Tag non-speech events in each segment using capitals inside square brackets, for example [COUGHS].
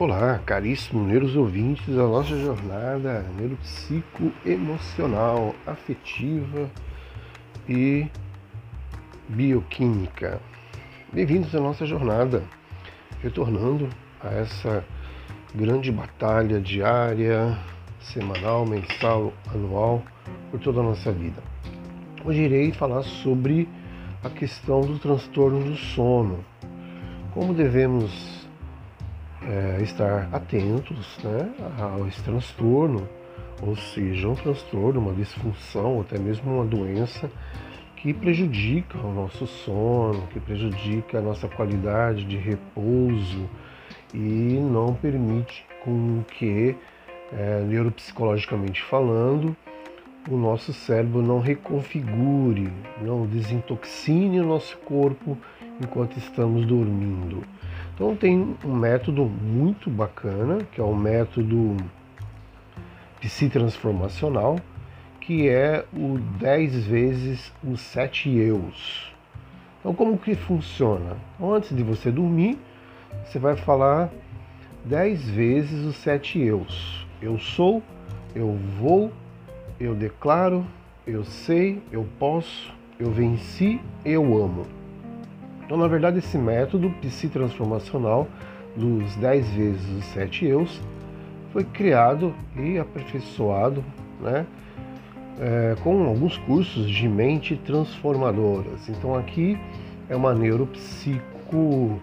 Olá, caríssimos neuros ouvintes da nossa jornada neuropsicoemocional, afetiva e bioquímica. Bem-vindos à nossa jornada, retornando a essa grande batalha diária, semanal, mensal, anual, por toda a nossa vida. Hoje irei falar sobre a questão do transtorno do sono. Como devemos é, estar atentos né, esse transtorno, ou seja, um transtorno, uma disfunção, ou até mesmo uma doença que prejudica o nosso sono, que prejudica a nossa qualidade de repouso e não permite com que, é, neuropsicologicamente falando, o nosso cérebro não reconfigure, não desintoxine o nosso corpo enquanto estamos dormindo. Então tem um método muito bacana, que é o método psitransformacional, que é o 10 vezes os 7 eus. Então como que funciona? Então, antes de você dormir, você vai falar 10 vezes os 7 eus. Eu sou, eu vou, eu declaro, eu sei, eu posso, eu venci, eu amo. Então, na verdade, esse método psitransformacional dos 10 vezes os 7 eus foi criado e aperfeiçoado né, é, com alguns cursos de mente transformadoras. Então, aqui é uma neuropsico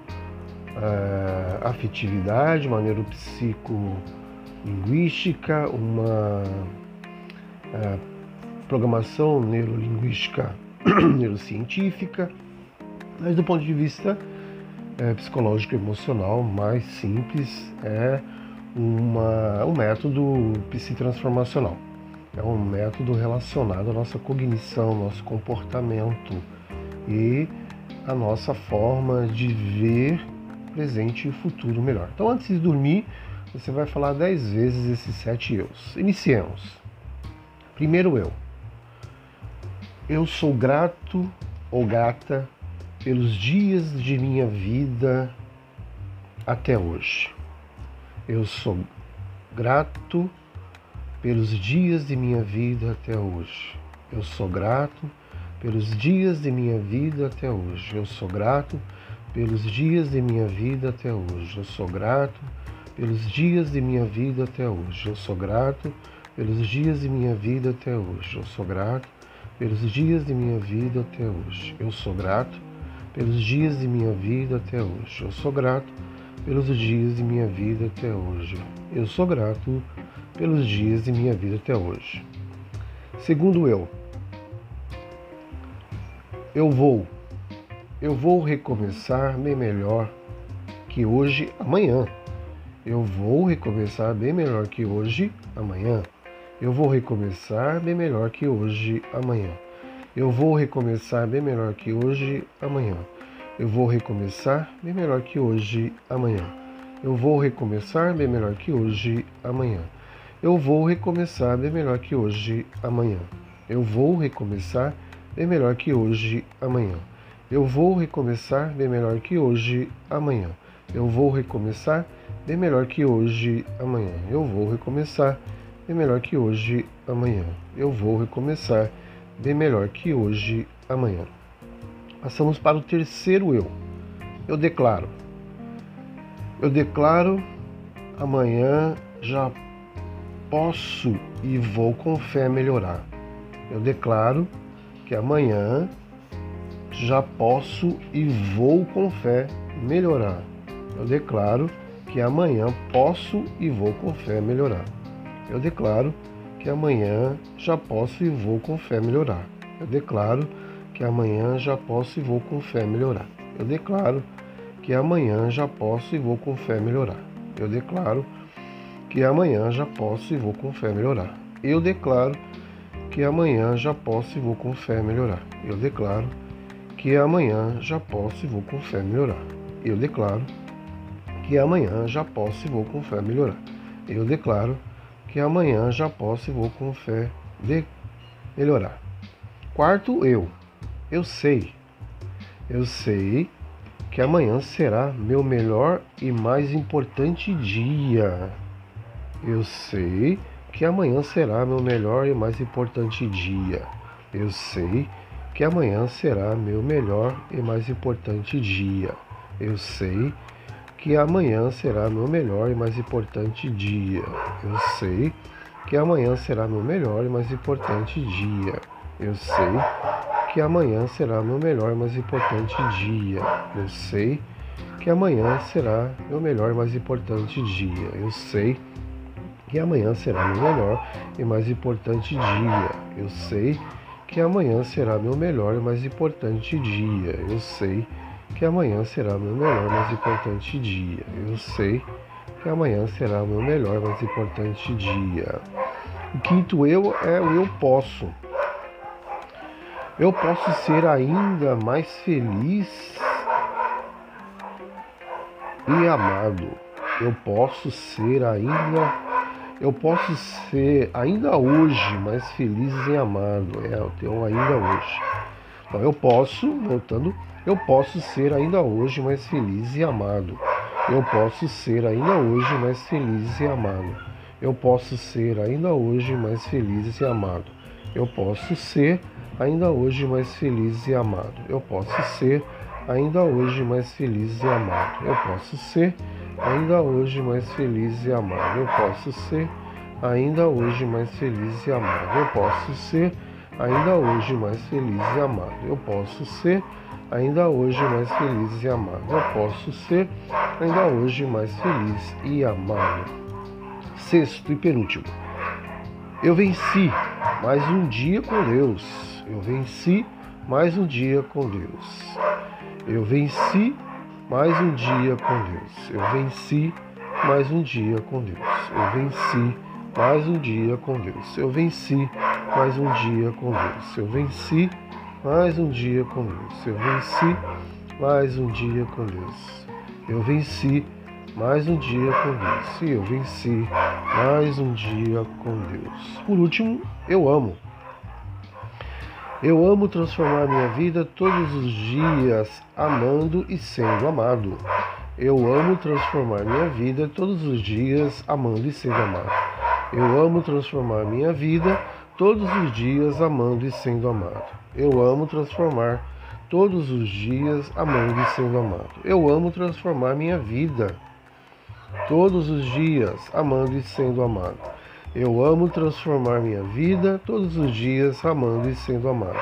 é, afetividade, uma neuropsicolinguística, uma é, programação neurolinguística [COUGHS] neurocientífica mas do ponto de vista é, psicológico e emocional, mais simples é uma, um método psitransformacional. É um método relacionado à nossa cognição, nosso comportamento e a nossa forma de ver presente e futuro melhor. Então, antes de dormir, você vai falar dez vezes esses sete eus. Iniciemos. Primeiro eu. Eu sou grato ou grata pelos dias de minha vida até hoje. Eu sou grato pelos dias de minha vida até hoje. Eu sou grato pelos dias de minha vida até hoje. Eu sou grato pelos dias de minha vida até hoje. Eu sou grato pelos dias de minha vida até hoje. Eu sou grato pelos dias de minha vida até hoje. Eu sou grato pelos dias de minha vida até hoje. Eu sou grato pelos dias de minha vida até hoje. Eu sou grato pelos dias de minha vida até hoje. Eu sou grato pelos dias de minha vida até hoje. Segundo eu, eu vou, eu vou recomeçar bem melhor que hoje, amanhã. Eu vou recomeçar bem melhor que hoje, amanhã. Eu vou recomeçar bem melhor que hoje, amanhã. Eu vou recomeçar bem melhor que hoje, amanhã. Eu vou recomeçar bem melhor que hoje, amanhã. Eu vou recomeçar bem melhor que hoje, amanhã. Eu vou recomeçar bem melhor que hoje, amanhã. Eu vou recomeçar bem melhor que hoje, amanhã. Eu vou recomeçar bem melhor que hoje, amanhã. Eu vou recomeçar bem melhor que hoje, amanhã. Eu vou recomeçar bem melhor que hoje, amanhã. Eu vou recomeçar bem melhor que hoje, amanhã. Passamos para o terceiro eu. Eu declaro. Eu declaro amanhã já posso e vou com fé melhorar. Eu declaro que amanhã já posso e vou com fé melhorar. Eu declaro que amanhã posso e vou com fé melhorar. Eu declaro que amanhã já posso e vou com fé melhorar. Eu declaro que amanhã já posso e vou com fé melhorar. Eu declaro que amanhã já posso e vou com fé melhorar. Eu declaro que amanhã já posso e vou com fé melhorar. Eu declaro que amanhã já posso e vou com fé melhorar. Eu declaro que amanhã já posso e vou com fé melhorar. Eu declaro que amanhã já posso e vou com fé melhorar. Eu declaro que amanhã já posso e vou com fé de melhorar. Quarto, eu. Eu sei. Eu sei que amanhã será meu melhor e mais importante dia. Eu sei que amanhã será meu melhor e mais importante dia. Eu sei que amanhã será meu melhor e mais importante dia. Eu sei que amanhã será meu melhor e mais importante dia. Eu sei que amanhã será meu melhor e mais importante dia. Eu sei que amanhã será meu melhor e mais importante dia. Eu sei que amanhã será meu melhor e mais importante dia. Eu sei que amanhã será meu melhor e mais importante dia. Eu sei que amanhã será meu melhor e mais importante dia. Eu sei que amanhã será meu melhor mais importante dia. Eu sei que amanhã será meu melhor mais importante dia. O quinto eu é o eu posso. Eu posso ser ainda mais feliz e amado. Eu posso ser ainda eu posso ser ainda hoje mais feliz e amado. É, eu tenho ainda hoje. Então eu posso, voltando, eu posso ser ainda hoje mais feliz e amado. Eu posso ser ainda hoje mais feliz e amado. Eu posso ser ainda hoje mais feliz e amado. Eu posso ser ainda hoje mais feliz e amado. Eu posso ser ainda hoje mais feliz e amado. Eu posso ser ainda hoje mais feliz e amado. Eu posso ser ainda hoje mais feliz e amado. Eu posso ser ainda hoje mais feliz e amado. Eu posso ser ainda hoje mais feliz e amado. Eu posso ser ainda hoje mais feliz e amado. Sexto e penúltimo. Eu venci mais um dia com Deus. Eu venci mais um dia com Deus. Eu venci mais um dia com Deus. Eu venci mais um dia com Deus. Eu venci mais um dia com Deus. Eu venci mais um dia com Deus. Eu venci mais um dia com Deus. Eu venci mais um dia com Deus. Eu venci mais um dia com Deus. E eu venci mais um dia com Deus. Por último, eu amo. Eu amo transformar minha vida todos os dias, amando e sendo amado. Eu amo transformar minha vida todos os dias, amando e sendo amado. Eu amo transformar minha vida todos os dias, amando e sendo amado. Eu amo transformar todos os dias, amando e sendo amado. Eu amo transformar minha vida todos os dias, amando e sendo amado. Eu amo transformar minha vida todos os dias amando e sendo amado.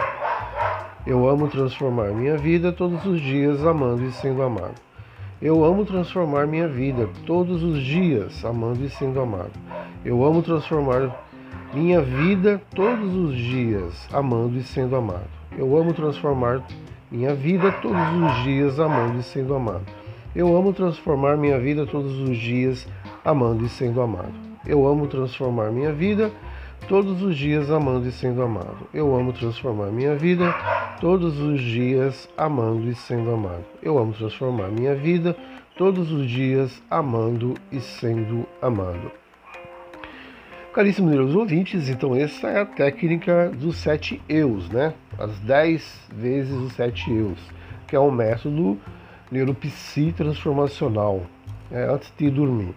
Eu amo transformar minha vida todos os dias amando e sendo amado. Eu amo transformar minha vida todos os dias amando e sendo amado. Eu amo transformar minha vida todos os dias amando e sendo amado. Eu amo transformar minha vida todos os dias amando e sendo amado. Eu amo transformar minha vida todos os dias amando e sendo amado. Eu amo transformar minha vida todos os dias amando e sendo amado. Eu amo transformar minha vida todos os dias amando e sendo amado. Eu amo transformar minha vida todos os dias amando e sendo amado. Caríssimos meus ouvintes, então essa é a técnica dos sete eus, né? As dez vezes os sete eus, que é um método neuropsi transformacional, é, antes de dormir.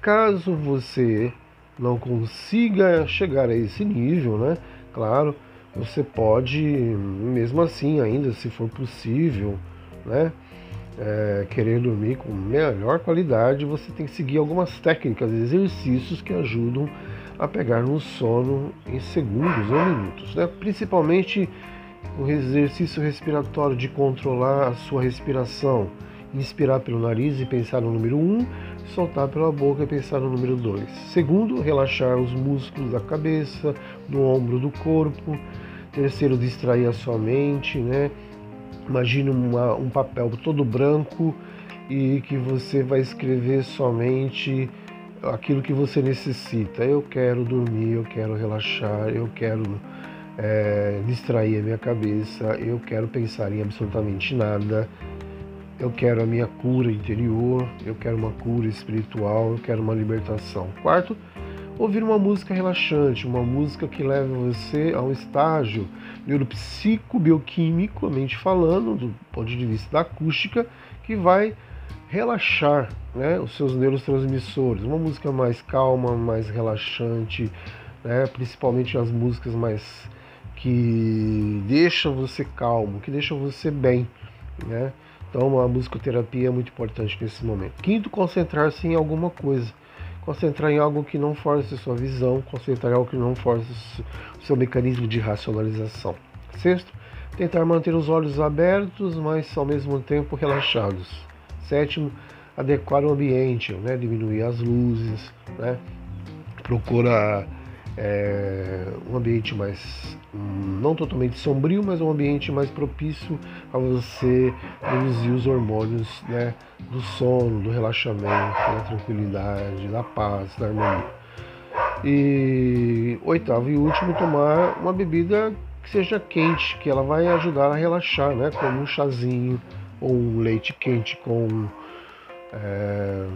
Caso você não consiga chegar a esse nível, né? Claro, você pode, mesmo assim, ainda se for possível, né? É, querer dormir com melhor qualidade, você tem que seguir algumas técnicas, exercícios que ajudam a pegar no sono em segundos ou minutos, né? Principalmente o exercício respiratório de controlar a sua respiração, inspirar pelo nariz e pensar no número 1, um, soltar pela boca e pensar no número 2. Segundo, relaxar os músculos da cabeça, do ombro, do corpo. Terceiro, distrair a sua mente, né? Imagine uma, um papel todo branco e que você vai escrever somente aquilo que você necessita. Eu quero dormir, eu quero relaxar, eu quero é, distrair a minha cabeça, eu quero pensar em absolutamente nada eu quero a minha cura interior, eu quero uma cura espiritual, eu quero uma libertação. Quarto, ouvir uma música relaxante, uma música que leve você a um estágio neuropsico-bioquímico, falando, do ponto de vista da acústica, que vai relaxar né, os seus neurotransmissores. Uma música mais calma, mais relaxante, né, principalmente as músicas mais que deixam você calmo, que deixam você bem. Né? Então a musicoterapia é muito importante nesse momento. Quinto, concentrar-se em alguma coisa concentrar em algo que não force sua visão, concentrar em algo que não force seu mecanismo de racionalização. Sexto, tentar manter os olhos abertos, mas ao mesmo tempo relaxados. Sétimo, adequar o ambiente, né? diminuir as luzes, né? procura é, um ambiente mais não totalmente sombrio, mas um ambiente mais propício a você produzir os hormônios né, do sono, do relaxamento, da tranquilidade, da paz, da harmonia. E oitavo e último, tomar uma bebida que seja quente, que ela vai ajudar a relaxar, né, como um chazinho ou um leite quente com é,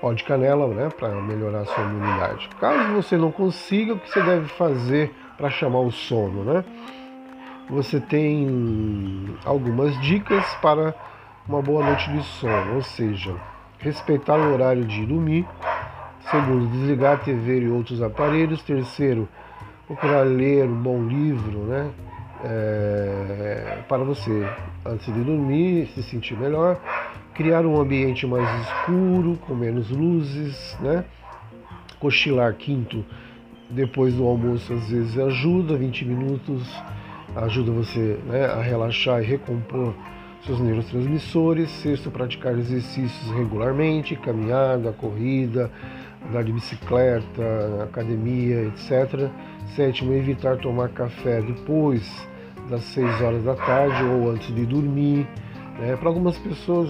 pó de canela, né, para melhorar a sua imunidade. Caso você não consiga, o que você deve fazer para chamar o sono, né? Você tem algumas dicas para uma boa noite de sono, ou seja, respeitar o horário de dormir. Segundo, desligar a TV e outros aparelhos. Terceiro, procurar ler um bom livro, né? É, para você, antes de dormir, se sentir melhor criar um ambiente mais escuro, com menos luzes, né? Cochilar quinto depois do almoço às vezes ajuda, 20 minutos ajuda você né, a relaxar e recompor seus neurotransmissores. Sexto, praticar exercícios regularmente, caminhada, corrida, andar de bicicleta, academia, etc. Sétimo, evitar tomar café depois das 6 horas da tarde ou antes de dormir. Né? Para algumas pessoas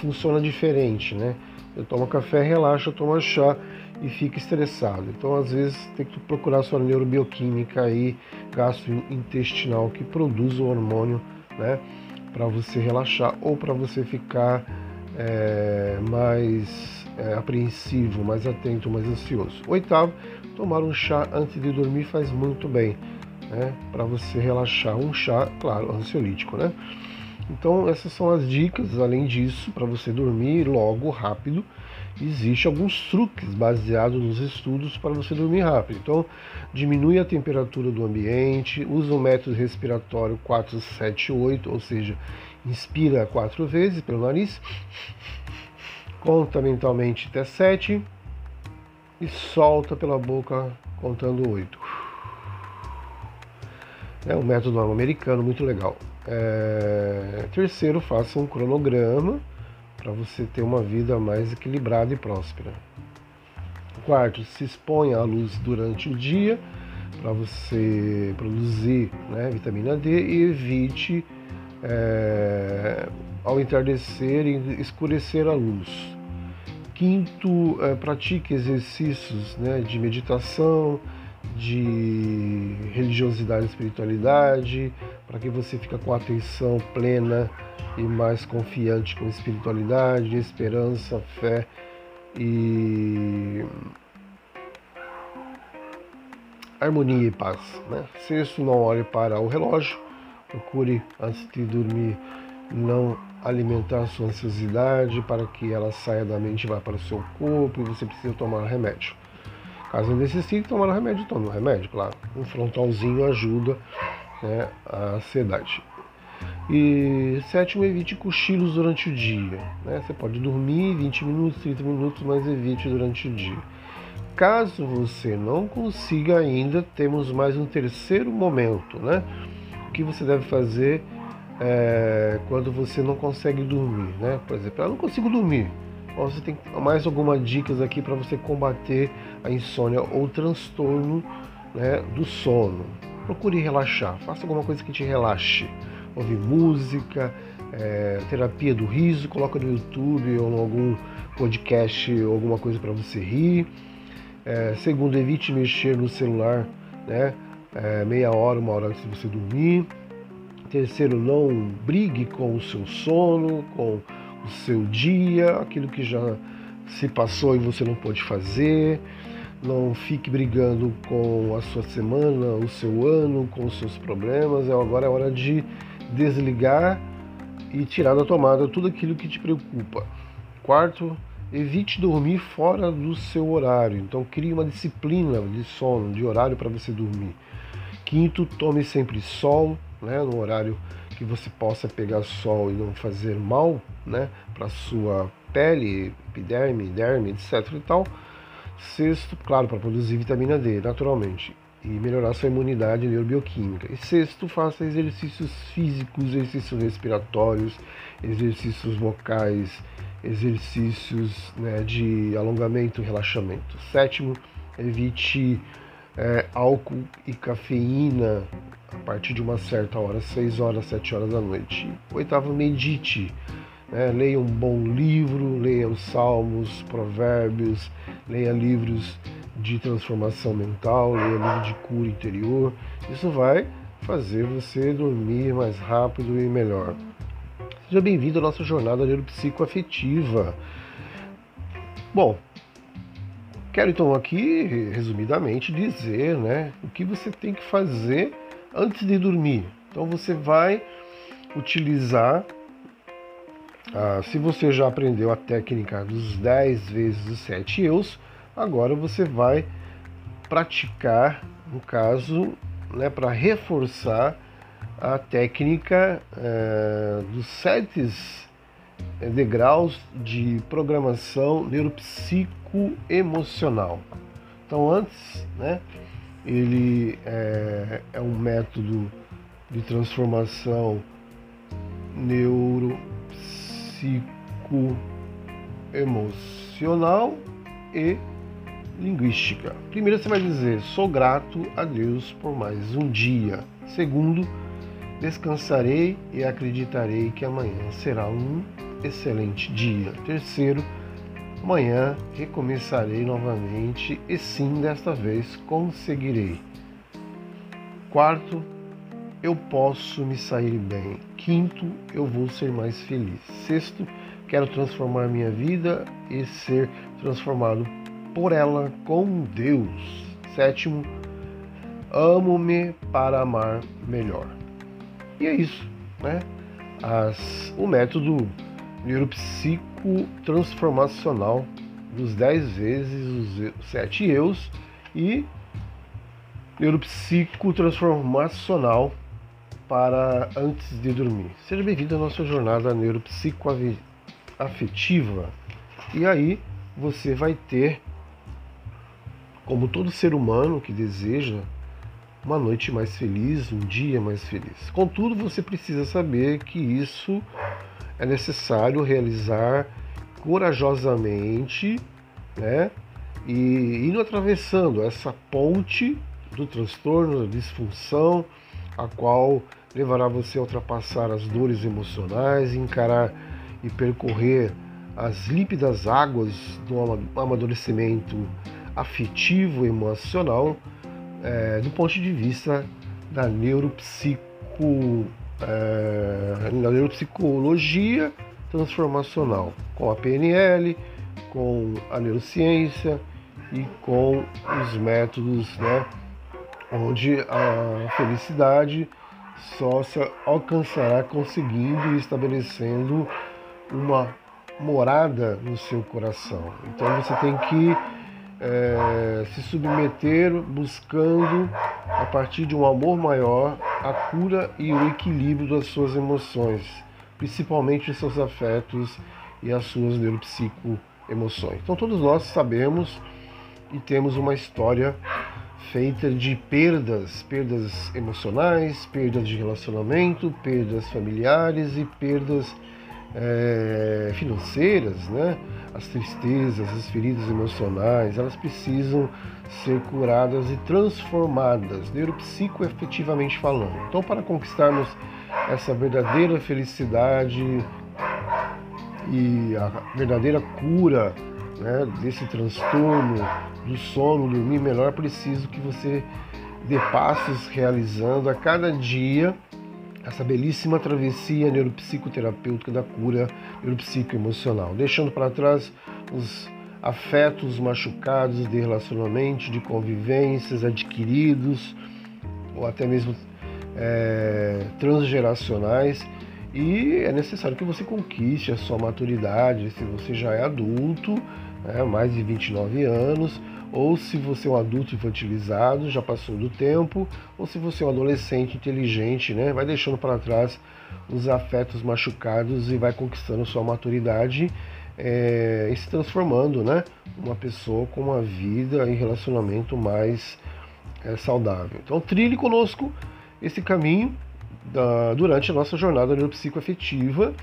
funciona diferente, né? Eu tomo café, relaxa, toma chá e fica estressado. Então, às vezes, tem que procurar sua neurobioquímica aí, gastrointestinal, que produz o hormônio, né? Para você relaxar ou para você ficar é, mais é, apreensivo, mais atento, mais ansioso. Oitavo, tomar um chá antes de dormir faz muito bem, né? Para você relaxar. Um chá, claro, ansiolítico, né? Então essas são as dicas. Além disso, para você dormir logo, rápido, existe alguns truques baseados nos estudos para você dormir rápido. Então, diminui a temperatura do ambiente, usa o método respiratório 478, ou seja, inspira quatro vezes pelo nariz, conta mentalmente até 7 e solta pela boca contando 8. É um método americano muito legal. É... Terceiro, faça um cronograma para você ter uma vida mais equilibrada e próspera. Quarto, se exponha à luz durante o dia para você produzir né, vitamina D e evite é, ao entardecer escurecer a luz. Quinto, é, pratique exercícios né, de meditação, de religiosidade e espiritualidade, para que você fique com a atenção plena e mais confiante com espiritualidade, esperança, fé e harmonia e paz. Né? Sexto, não olhe para o relógio, procure antes de dormir não alimentar sua ansiosidade para que ela saia da mente e vá para o seu corpo e você precisa tomar remédio. Caso necessite tomar o remédio, tome o remédio, claro. Um frontalzinho ajuda né, a ansiedade. E sétimo, evite cochilos durante o dia. Né? Você pode dormir 20 minutos, 30 minutos, mas evite durante o dia. Caso você não consiga ainda, temos mais um terceiro momento. Né? O que você deve fazer é, quando você não consegue dormir? Né? Por exemplo, eu não consigo dormir. Você tem mais algumas dicas aqui para você combater a insônia ou transtorno né, do sono. Procure relaxar, faça alguma coisa que te relaxe. Ouvir música, é, terapia do riso, coloca no YouTube ou em algum podcast ou alguma coisa para você rir. É, segundo, evite mexer no celular né, é, meia hora, uma hora antes de você dormir. Terceiro, não brigue com o seu sono, com o seu dia, aquilo que já se passou e você não pôde fazer. não fique brigando com a sua semana, o seu ano, com os seus problemas. É agora é hora de desligar e tirar da tomada tudo aquilo que te preocupa. Quarto, evite dormir fora do seu horário. Então crie uma disciplina de sono, de horário para você dormir. Quinto, tome sempre sol, né, no horário que você possa pegar sol e não fazer mal, né, para sua pele, epiderme, derme, etc e tal. Sexto, claro, para produzir vitamina D, naturalmente, e melhorar sua imunidade neurobioquímica. E sexto, faça exercícios físicos, exercícios respiratórios, exercícios vocais, exercícios né, de alongamento relaxamento. Sétimo, evite é, álcool e cafeína a partir de uma certa hora, 6 horas, 7 horas da noite. Oitavo, medite. Né? Leia um bom livro, leia os salmos, provérbios, leia livros de transformação mental, leia livro de cura interior. Isso vai fazer você dormir mais rápido e melhor. Seja bem-vindo à nossa jornada neuropsicoafetiva. Bom, quero então aqui, resumidamente, dizer né, o que você tem que fazer antes de dormir. Então você vai utilizar, ah, se você já aprendeu a técnica dos 10 vezes os 7 eus, agora você vai praticar, no caso, né, para reforçar a técnica é, dos sete eh, degraus de programação neuropsicoemocional. Então, antes, né, ele é, é um método de transformação neuropsicoemocional e linguística. Primeiro, você vai dizer: sou grato a Deus por mais um dia. Segundo, Descansarei e acreditarei que amanhã será um excelente dia. Terceiro, amanhã recomeçarei novamente e sim, desta vez conseguirei. Quarto, eu posso me sair bem. Quinto, eu vou ser mais feliz. Sexto, quero transformar minha vida e ser transformado por ela com Deus. Sétimo, amo-me para amar melhor. E é isso, né? As, o método neuropsicotransformacional dos 10 vezes os 7 eus e neuropsicotransformacional para antes de dormir. Seja bem-vindo à nossa jornada neuropsicoafetiva. E aí você vai ter, como todo ser humano que deseja uma noite mais feliz, um dia mais feliz. Contudo, você precisa saber que isso é necessário realizar corajosamente, né? E indo atravessando essa ponte do transtorno, da disfunção, a qual levará você a ultrapassar as dores emocionais, encarar e percorrer as límpidas águas do amadurecimento afetivo emocional é, do ponto de vista da neuropsico, é, neuropsicologia transformacional, com a PNL, com a neurociência e com os métodos, né, onde a felicidade só se alcançará conseguindo e estabelecendo uma morada no seu coração. Então você tem que é, se submeter buscando, a partir de um amor maior, a cura e o equilíbrio das suas emoções, principalmente os seus afetos e as suas neuropsico-emoções. Então, todos nós sabemos e temos uma história feita de perdas, perdas emocionais, perdas de relacionamento, perdas familiares e perdas é, financeiras, né? as tristezas, as feridas emocionais, elas precisam ser curadas e transformadas, neuropsicoefetivamente falando. Então, para conquistarmos essa verdadeira felicidade e a verdadeira cura né, desse transtorno do sono, dormir melhor, preciso que você dê passos realizando a cada dia essa belíssima travessia neuropsicoterapêutica da cura neuropsicoemocional, deixando para trás os afetos machucados de relacionamento, de convivências adquiridos ou até mesmo é, transgeracionais. E é necessário que você conquiste a sua maturidade, se você já é adulto, né, mais de 29 anos, ou se você é um adulto infantilizado, já passou do tempo, ou se você é um adolescente inteligente, né, vai deixando para trás os afetos machucados e vai conquistando sua maturidade é, e se transformando, né, uma pessoa com uma vida e relacionamento mais é, saudável. Então trilhe conosco esse caminho da, durante a nossa jornada neuropsicoafetiva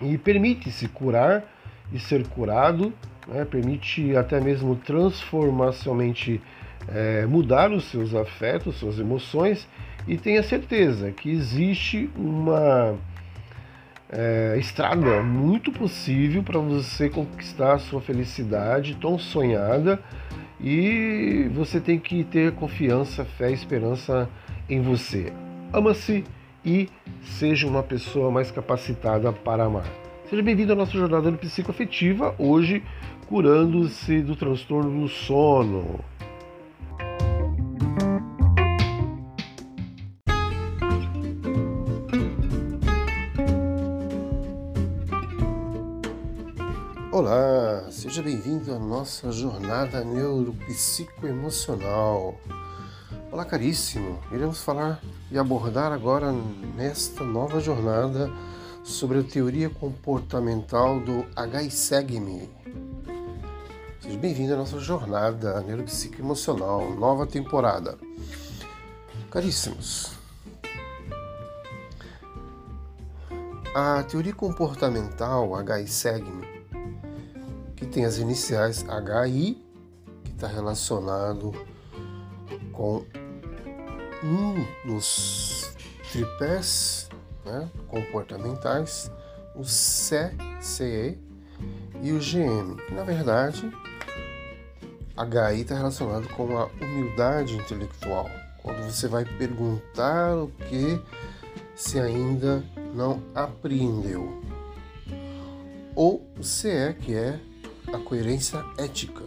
e permite-se curar e ser curado né? permite até mesmo transformacionalmente é, mudar os seus afetos, suas emoções e tenha certeza que existe uma é, estrada muito possível para você conquistar a sua felicidade tão sonhada e você tem que ter confiança, fé e esperança em você. Ama-se e seja uma pessoa mais capacitada para amar. Seja bem-vindo à nossa jornada no psicoafetiva, hoje curando-se do transtorno do sono. Olá, seja bem-vindo à nossa jornada neuropsicoemocional. Olá, caríssimo. Iremos falar e abordar agora nesta nova jornada sobre a teoria comportamental do HISEGME. Seja bem-vindo à nossa jornada neuropsicoemocional, nova temporada. Caríssimos, a teoria comportamental HISEGME, que tem as iniciais HI, que está relacionado com um dos tripés né, comportamentais, o CCE e o GM, que na verdade HI está relacionado com a humildade intelectual, quando você vai perguntar o que se ainda não apreendeu. Ou o CE, que é a coerência ética,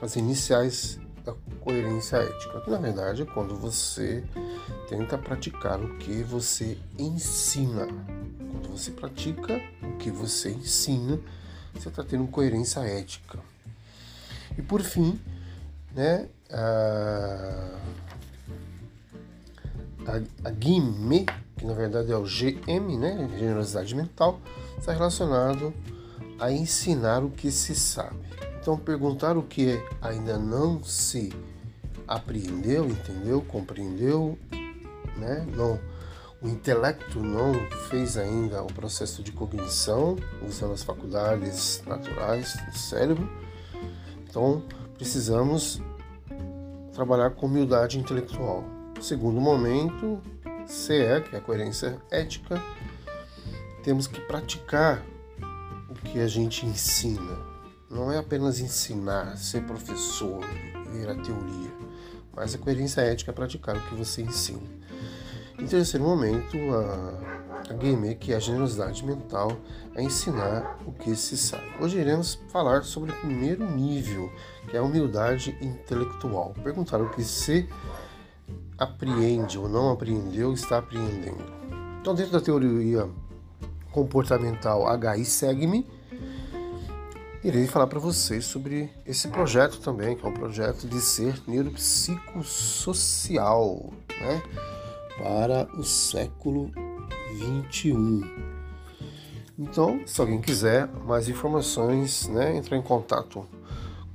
as iniciais da coerência ética, que na verdade é quando você tenta praticar o que você ensina. Quando você pratica o que você ensina, você está tendo coerência ética. E por fim, né, a, a, a GIME, que na verdade é o GM, né, generosidade mental, está relacionado a ensinar o que se sabe. Então, perguntar o que ainda não se apreendeu, entendeu, compreendeu, né? Não, o intelecto não fez ainda o processo de cognição usando as faculdades naturais do cérebro. Então, precisamos trabalhar com humildade intelectual. Segundo momento, CE, que é a coerência ética, temos que praticar o que a gente ensina não é apenas ensinar, ser professor, ver a teoria, mas a coerência ética é praticar o que você ensina. Em terceiro momento, a, a game, que é a generosidade mental, é ensinar o que se sabe. Hoje iremos falar sobre o primeiro nível, que é a humildade intelectual. Perguntar o que se apreende ou não apreendeu, está apreendendo. Então, dentro da teoria comportamental HI SEGME, irei falar para vocês sobre esse projeto também, que é um projeto de ser neuropsicossocial, né, para o século 21. Então, se alguém quiser mais informações, né, entrar em contato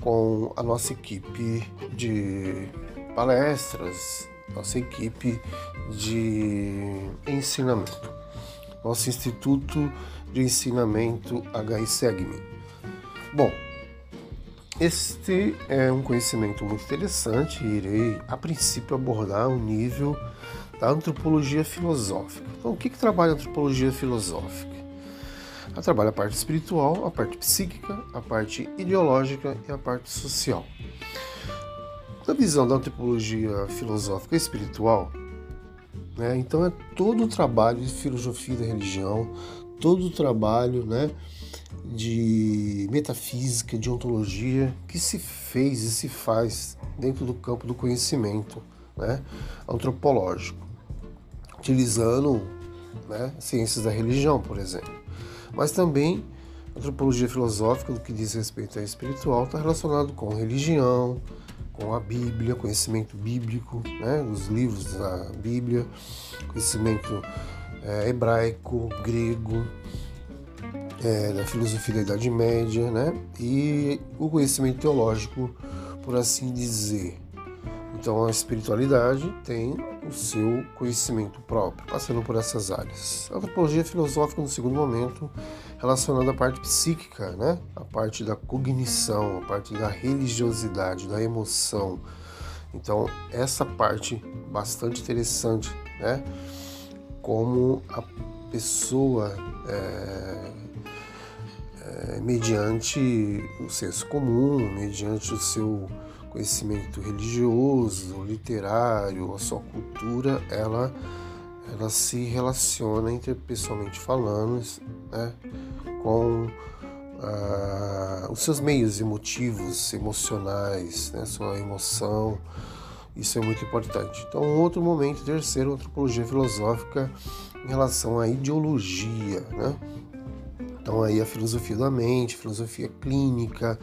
com a nossa equipe de palestras, nossa equipe de ensinamento, nosso Instituto de Ensinamento HI Bom, este é um conhecimento muito interessante e irei, a princípio, abordar o nível da antropologia filosófica. Então, o que, que trabalha a antropologia filosófica? Ela trabalha a parte espiritual, a parte psíquica, a parte ideológica e a parte social. Na visão da antropologia filosófica e espiritual, Né? Então é todo o trabalho de filosofia da religião, todo o trabalho né, de metafísica, de ontologia que se fez e se faz dentro do campo do conhecimento né, antropológico, utilizando né, ciências da religião, por exemplo. Mas também a antropologia filosófica, do que diz respeito à espiritual, está relacionado com religião, com a Bíblia, conhecimento bíblico, né, livros da Bíblia, conhecimento é, hebraico, grego, é, da filosofia da Idade Média, né, e o conhecimento teológico, por assim dizer. Então a espiritualidade tem o seu conhecimento próprio, passando por essas áreas. A antropologia filosófica, no segundo momento, relacionando a parte psíquica, né? a parte da cognição, a parte da religiosidade, da emoção. Então, essa parte bastante interessante, né? como a pessoa, é, é, mediante o senso comum, mediante o seu conhecimento religioso, literário, a sua cultura, ela, ela se relaciona interpessoalmente falando né, com ah, os seus meios emotivos, emocionais, né, sua emoção. Isso é muito importante. Então, outro momento, terceiro, antropologia filosófica em relação à ideologia, né? Então aí a filosofia da mente, filosofia clínica,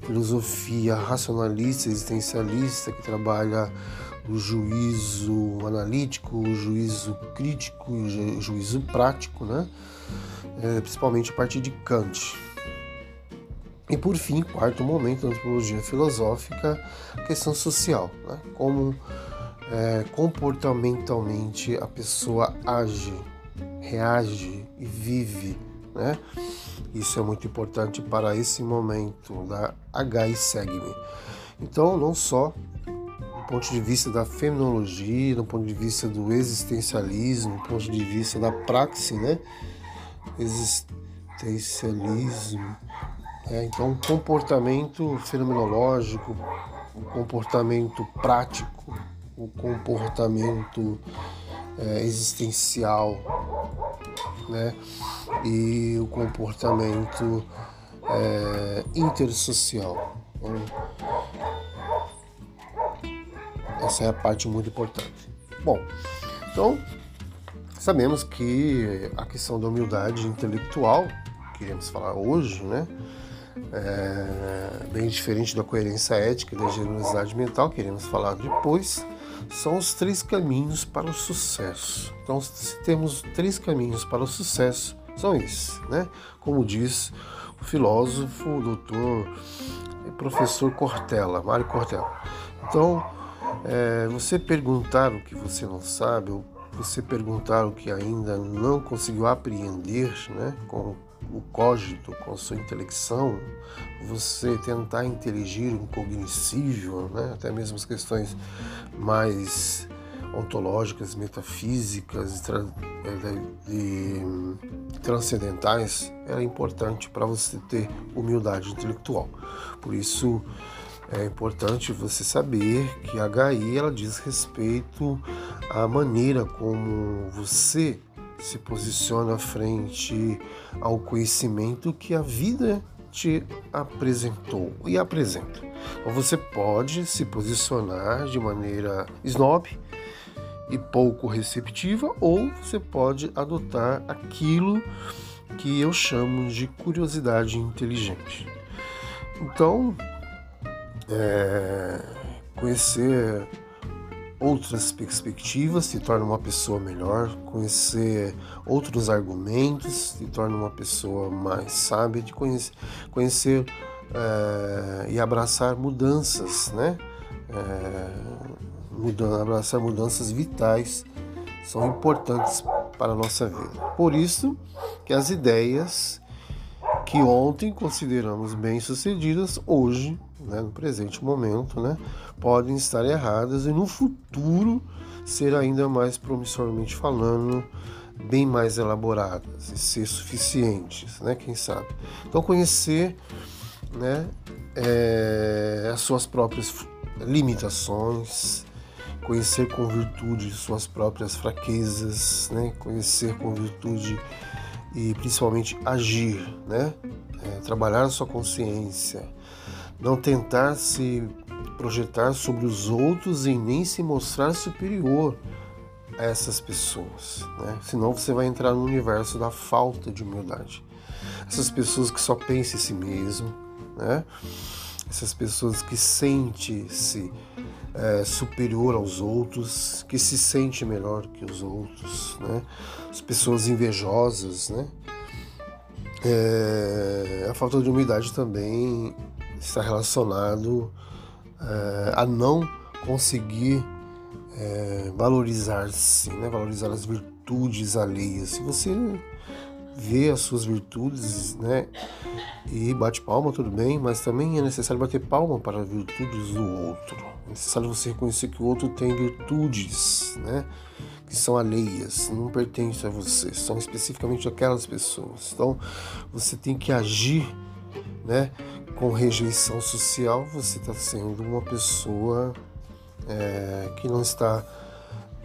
filosofia racionalista, existencialista, que trabalha o juízo analítico, o juízo crítico, o juízo prático, né? É, principalmente a partir de Kant. E por fim, quarto momento da antropologia filosófica, a questão social, né? como é, comportamentalmente a pessoa age, reage e vive né? Isso é muito importante para esse momento da H segue-me. Então, não só do ponto de vista da fenomenologia, do ponto de vista do existencialismo, do ponto de vista da praxe, né? Existencialismo. É, então, comportamento fenomenológico, o comportamento prático, o comportamento é, existencial, né? E o comportamento é, intersocial. Então, essa é a parte muito importante. Bom, então sabemos que a questão da humildade intelectual, que iremos falar hoje, né? É bem diferente da coerência ética e da generosidade mental, que iremos falar depois são os três caminhos para o sucesso. Então, se temos três caminhos para o sucesso, são esses, né? Como diz o filósofo, o doutor e professor Cortella, Mário Cortella. Então, é, você perguntar o que você não sabe, ou você perguntar o que ainda não conseguiu apreender, né? Com o cogito, com a sua intelecção, você tentar inteligir um cognoscível, né? até mesmo as questões mais ontológicas, metafísicas e, e transcendentais, era importante para você ter humildade intelectual. Por isso é importante você saber que a HI ela diz respeito à maneira como você se posiciona frente ao conhecimento que a vida te apresentou e apresenta. Então você pode se posicionar de maneira snob e pouco receptiva, ou você pode adotar aquilo que eu chamo de curiosidade inteligente. Então, é, conhecer outras perspectivas, se torna uma pessoa melhor, conhecer outros argumentos, se torna uma pessoa mais sábia, de conhecer, conhecer é, e abraçar mudanças, né? É, abraçar mudanças vitais são importantes para a nossa vida. Por isso que as ideias que ontem consideramos bem-sucedidas, hoje, né, no presente momento, né, podem estar erradas e no futuro ser ainda mais promissormente falando, bem mais elaboradas e ser suficientes, né, quem sabe. Então conhecer né, é, as suas próprias limitações, conhecer com virtude suas próprias fraquezas, né? conhecer com virtude e principalmente agir, né? É, trabalhar a sua consciência, não tentar se projetar sobre os outros e nem se mostrar superior a essas pessoas, né? Senão você vai entrar no universo da falta de humildade. Essas pessoas que só pensam em si mesmo, né? Essas pessoas que sentem-se é, superior aos outros, que se sente melhor que os outros, né? As pessoas invejosas, né? É, a falta de humildade também está relacionado é, a não conseguir é, valorizar-se, né? valorizar as virtudes alheias. Se você vê as suas virtudes, né, e bate palma, tudo bem, mas também é necessário bater palma para as virtudes do outro. É necessário você reconhecer que o outro tem virtudes, né, que são alheias, não pertencem a você, são especificamente aquelas pessoas. Então, você tem que agir, né, com rejeição social, você está sendo uma pessoa é, que não está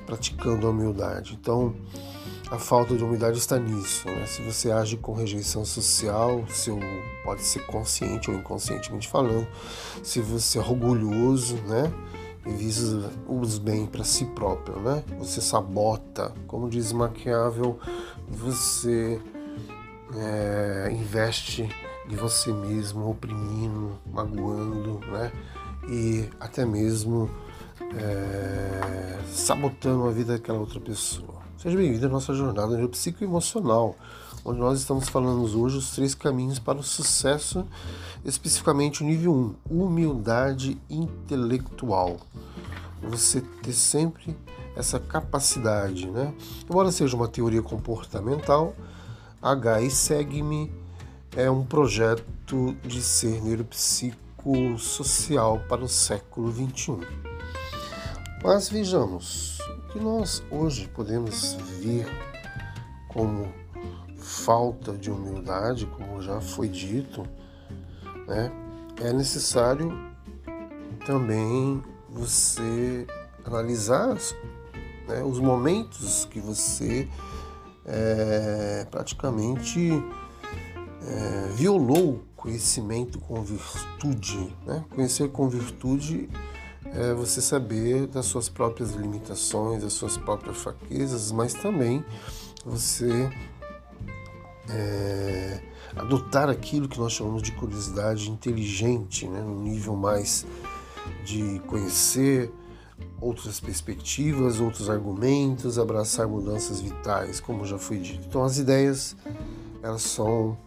praticando a humildade. Então, a falta de humildade está nisso. Né? Se você age com rejeição social, seu, pode ser consciente ou inconscientemente falando, se você é orgulhoso, né? E visa os bem para si próprio, né? Você sabota, como diz Maquiavel, você é, investe em você mesmo, oprimindo, magoando, né? E até mesmo é, sabotando a vida daquela outra pessoa. Seja bem-vindo à nossa jornada no psicoemocional, onde nós estamos falando hoje os três caminhos para o sucesso, especificamente o nível 1, humildade intelectual. Você ter sempre essa capacidade, né? Embora seja uma teoria comportamental, H e Segue-me é um projeto de ser neuropsicossocial para o século XXI. Mas vejamos, que nós hoje podemos ver como falta de humildade, como já foi dito, né, é necessário também você analisar né, os momentos que você é, praticamente é, violou conhecimento com virtude. Né? Conhecer com virtude é você saber das suas próprias limitações, das suas próprias fraquezas, mas também você é, adotar aquilo que nós chamamos de curiosidade inteligente, né, no nível mais de conhecer outras perspectivas, outros argumentos, abraçar mudanças vitais, como já foi dito. Então as ideias elas são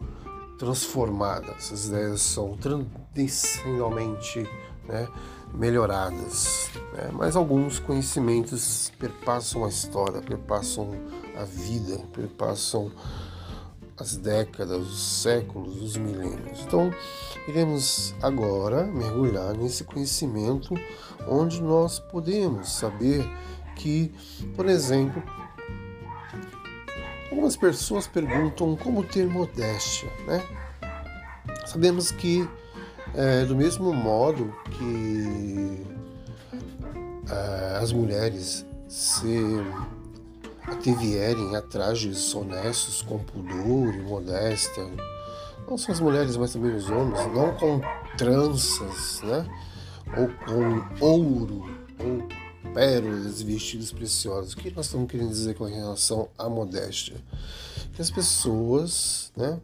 transformadas, as ideias são transcendentalmente né, melhoradas, né? mas alguns conhecimentos perpassam a história, perpassam a vida, perpassam as décadas, os séculos, os milênios. Então, iremos agora mergulhar nesse conhecimento onde nós podemos saber que, por exemplo, algumas pessoas perguntam como ter modéstia, né? Sabemos que é, do mesmo modo que é, as mulheres se atevierem a trajes honestos com pudor e modéstia, não só as mulheres, mas também os homens, não com tranças, né? ou com ouro, ou pérolas, vestidos preciosos. O que nós estamos querendo dizer com relação à modéstia? Que as pessoas, né?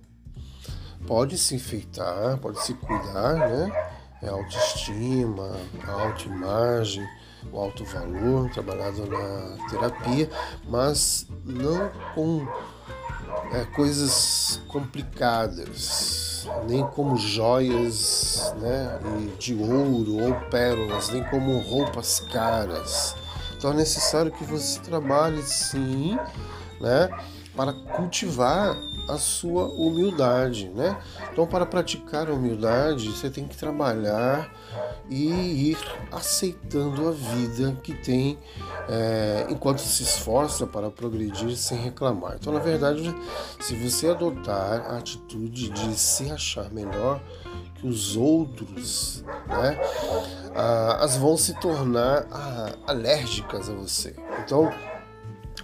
Pode se enfeitar, pode se cuidar, né? É a autoestima, a autoimagem, o alto valor trabalhado na terapia, mas não com é, coisas complicadas, nem como joias né, de ouro ou pérolas, nem como roupas caras. Então é necessário que você trabalhe sim, né? Para cultivar a sua humildade, né? Então, para praticar a humildade, você tem que trabalhar e ir aceitando a vida que tem é, enquanto se esforça para progredir sem reclamar. Então, na verdade, se você adotar a atitude de se achar melhor que os outros, né, ah, as vão se tornar ah, alérgicas a você. Então,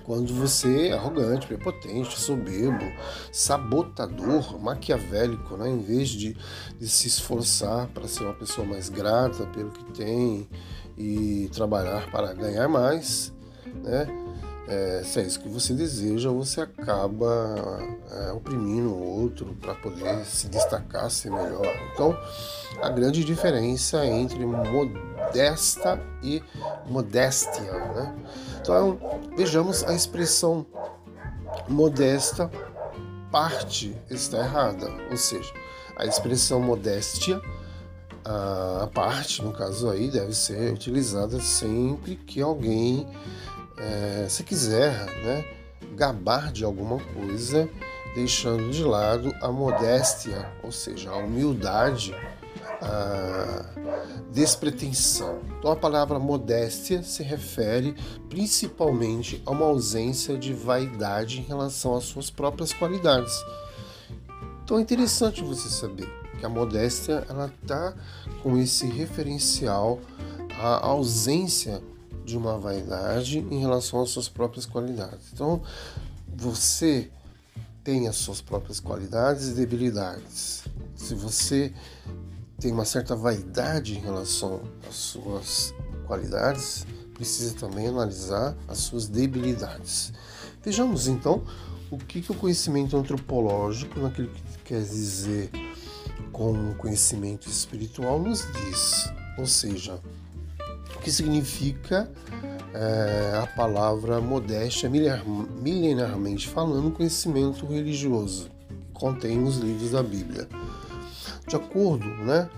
quando você é arrogante, prepotente, soberbo, sabotador, maquiavélico, né? em vez de, de se esforçar para ser uma pessoa mais grata pelo que tem e trabalhar para ganhar mais, né? É, se é isso que você deseja, você acaba é, oprimindo o outro para poder se destacar, ser melhor. Então, a grande diferença entre modesta e modéstia. Né? Então, vejamos a expressão modesta, parte está errada, ou seja, a expressão modéstia a parte, no caso aí, deve ser utilizada sempre que alguém é, se quiser né, gabar de alguma coisa, deixando de lado a modéstia, ou seja, a humildade, a despretensão. Então a palavra modéstia se refere principalmente a uma ausência de vaidade em relação às suas próprias qualidades. Então é interessante você saber que a modéstia ela está com esse referencial à ausência de uma vaidade em relação às suas próprias qualidades. Então, você tem as suas próprias qualidades e debilidades. Se você tem uma certa vaidade em relação às suas qualidades, precisa também analisar as suas debilidades. Vejamos então o que, que o conhecimento antropológico, naquilo que quer dizer com conhecimento espiritual, nos diz. Ou seja, que significa é, a palavra modéstia, milenarmente falando, conhecimento religioso, que contém os livros da Bíblia. De acordo né,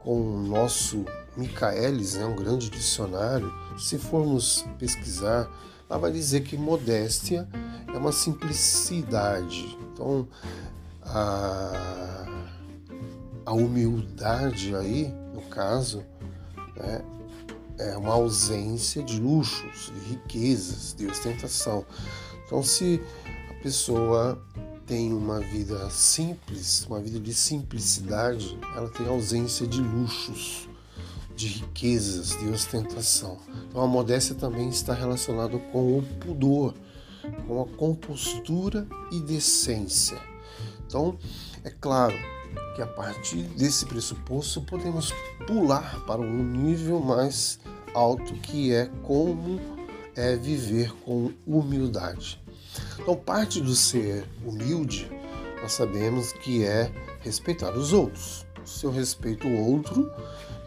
com o nosso Michaelis, né, um grande dicionário, se formos pesquisar, ela vai dizer que modéstia é uma simplicidade. Então, a, a humildade aí, no caso, né, é uma ausência de luxos, de riquezas, de ostentação. Então, se a pessoa tem uma vida simples, uma vida de simplicidade, ela tem ausência de luxos, de riquezas, de ostentação. Então, a modéstia também está relacionada com o pudor, com a compostura e decência. Então, é claro, que a partir desse pressuposto podemos pular para um nível mais alto que é como é viver com humildade. Então, parte do ser humilde, nós sabemos que é respeitar os outros. Se eu respeito o outro,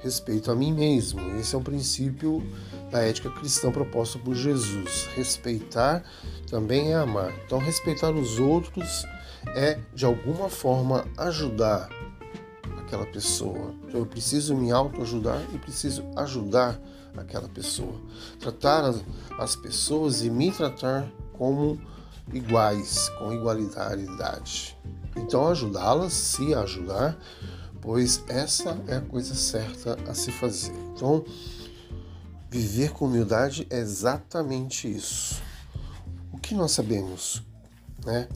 respeito a mim mesmo. Esse é um princípio da ética cristã proposto por Jesus. Respeitar também é amar. Então, respeitar os outros é, de alguma forma, ajudar aquela pessoa. Então, eu preciso me autoajudar e preciso ajudar aquela pessoa. Tratar as, as pessoas e me tratar como iguais, com igualdade. Então, ajudá-las, se ajudar, pois essa é a coisa certa a se fazer. Então, viver com humildade é exatamente isso. O que nós sabemos, né?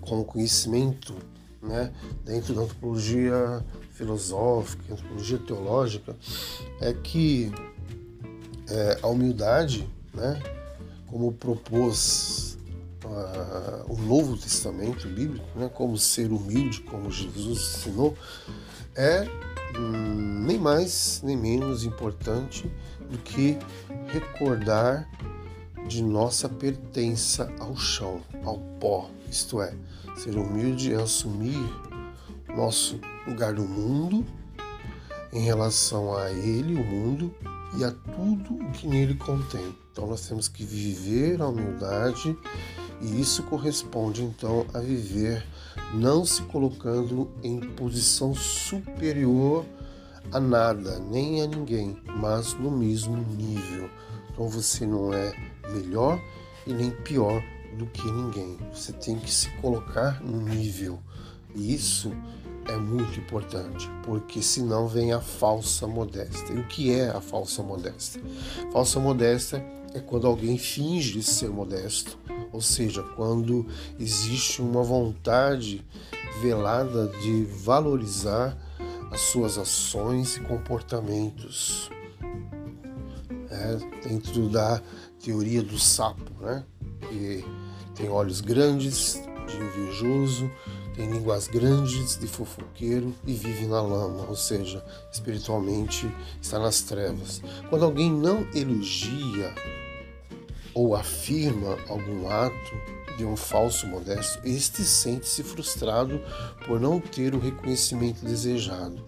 com conhecimento né, dentro da antropologia filosófica, antropologia teológica, é que é, a humildade, né, como propôs uh, o Novo Testamento bíblico, né, como ser humilde, como Jesus ensinou, é hum, nem mais nem menos importante do que recordar de nossa pertença ao chão, ao pó. Isto é, ser humilde é assumir nosso lugar no mundo em relação a Ele, o mundo, e a tudo o que nele contém. Então nós temos que viver a humildade e isso corresponde então a viver não se colocando em posição superior a nada, nem a ninguém, mas no mesmo nível. Então você não é melhor e nem pior do que ninguém. Você tem que se colocar no nível. E isso é muito importante, porque senão vem a falsa modéstia. E o que é a falsa modéstia? Falsa modéstia é quando alguém finge ser modesto, ou seja, quando existe uma vontade velada de valorizar as suas ações e comportamentos. É, dentro da teoria do sapo, né? que tem olhos grandes de invejoso, tem línguas grandes de fofoqueiro e vive na lama, ou seja, espiritualmente está nas trevas. Quando alguém não elogia ou afirma algum ato de um falso modesto, este sente-se frustrado por não ter o reconhecimento desejado.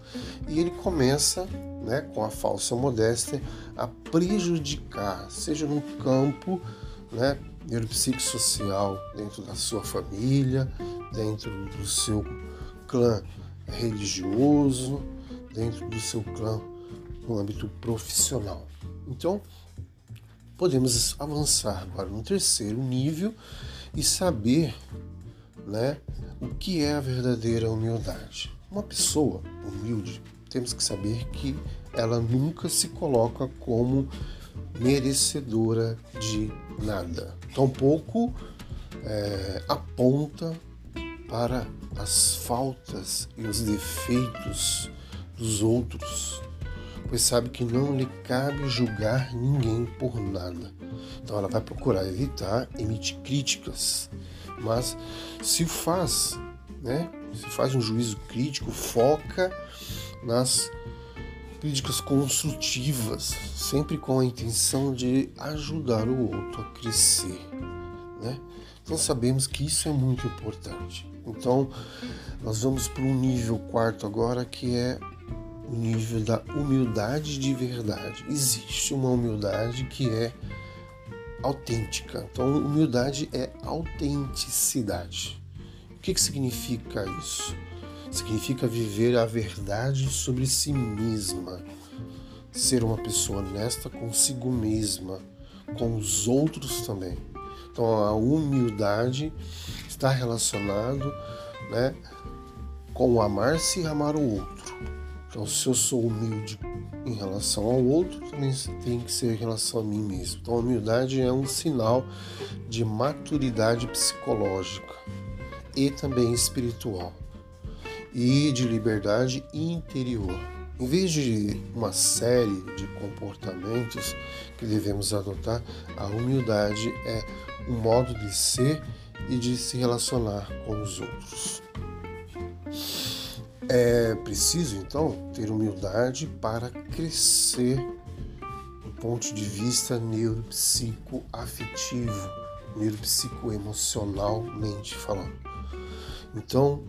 E ele começa, né, com a falsa modéstia, a prejudicar, seja no campo né, neuropsicossocial, dentro da sua família, dentro do seu clã religioso, dentro do seu clã no âmbito profissional. Então, podemos avançar agora no terceiro nível e saber né, o que é a verdadeira humildade. Uma pessoa humilde, temos que saber que ela nunca se coloca como merecedora de nada. Tampouco é, aponta para as faltas e os defeitos dos outros, pois sabe que não lhe cabe julgar ninguém por nada. Então ela vai procurar evitar emitir críticas, mas se faz, né? Se faz um juízo crítico, foca nas críticas construtivas, sempre com a intenção de ajudar o outro a crescer, né? Então sabemos que isso é muito importante. Então nós vamos para um nível quarto agora que é o nível da humildade de verdade. Existe uma humildade que é autêntica. Então humildade é autenticidade. O que, que significa isso? Significa viver a verdade sobre si mesma, ser uma pessoa honesta consigo mesma, com os outros também. Então a humildade está relacionado, né, com amar-se e amar o outro. Então se eu sou humilde em relação ao outro, também tem que ser em relação a mim mesmo. Então a humildade é um sinal de maturidade psicológica e também espiritual e de liberdade interior. Em vez de uma série de comportamentos que devemos adotar, a humildade é um modo de ser e de se relacionar com os outros. É preciso, então, ter humildade para crescer do ponto de vista neuropsicoafetivo, neuropsicoemocionalmente falando. Então,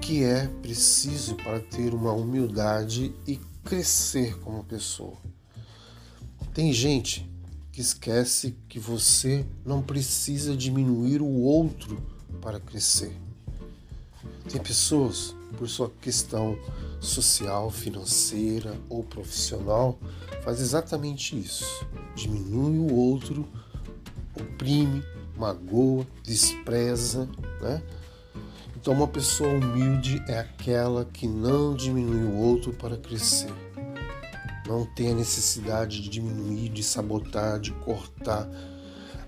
que é preciso para ter uma humildade e crescer como pessoa. Tem gente que esquece que você não precisa diminuir o outro para crescer. Tem pessoas, por sua questão social, financeira ou profissional, faz exatamente isso. Diminui o outro, oprime, magoa, despreza, né? Então, uma pessoa humilde é aquela que não diminui o outro para crescer. Não tem a necessidade de diminuir, de sabotar, de cortar.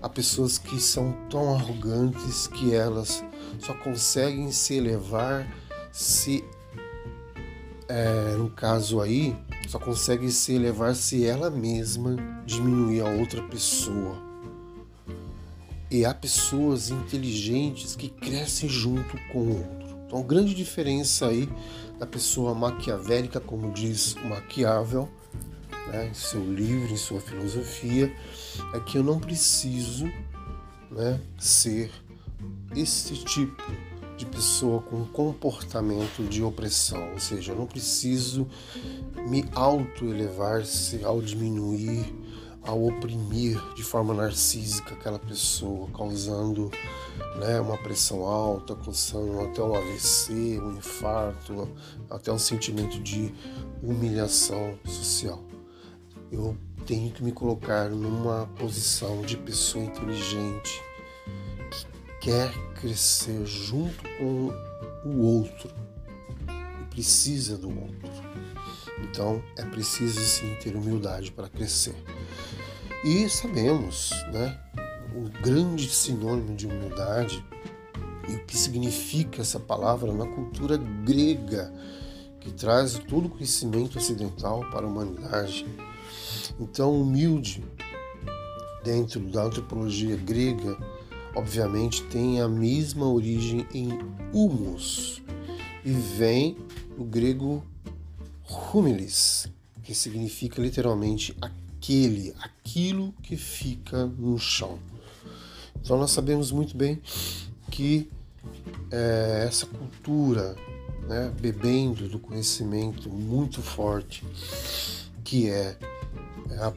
Há pessoas que são tão arrogantes que elas só conseguem se elevar se, é, no caso aí, só conseguem se elevar se ela mesma diminuir a outra pessoa. Há pessoas inteligentes que crescem junto com o outro. Então, a grande diferença aí da pessoa maquiavélica, como diz Maquiavel, né, em seu livro, em sua filosofia, é que eu não preciso né, ser esse tipo de pessoa com comportamento de opressão, ou seja, eu não preciso me auto-elevar-se ao diminuir ao oprimir de forma narcísica aquela pessoa, causando né, uma pressão alta, causando até um AVC, um infarto, até um sentimento de humilhação social. Eu tenho que me colocar numa posição de pessoa inteligente, quer crescer junto com o outro e precisa do outro. Então é preciso sim ter humildade para crescer. E sabemos, né, o grande sinônimo de humildade e o que significa essa palavra na cultura grega, que traz todo o conhecimento ocidental para a humanidade. Então, humilde, dentro da antropologia grega, obviamente tem a mesma origem em humus e vem do grego humilis, que significa literalmente aquele, aquilo que fica no chão. Então nós sabemos muito bem que é, essa cultura, né, bebendo do conhecimento muito forte, que é, é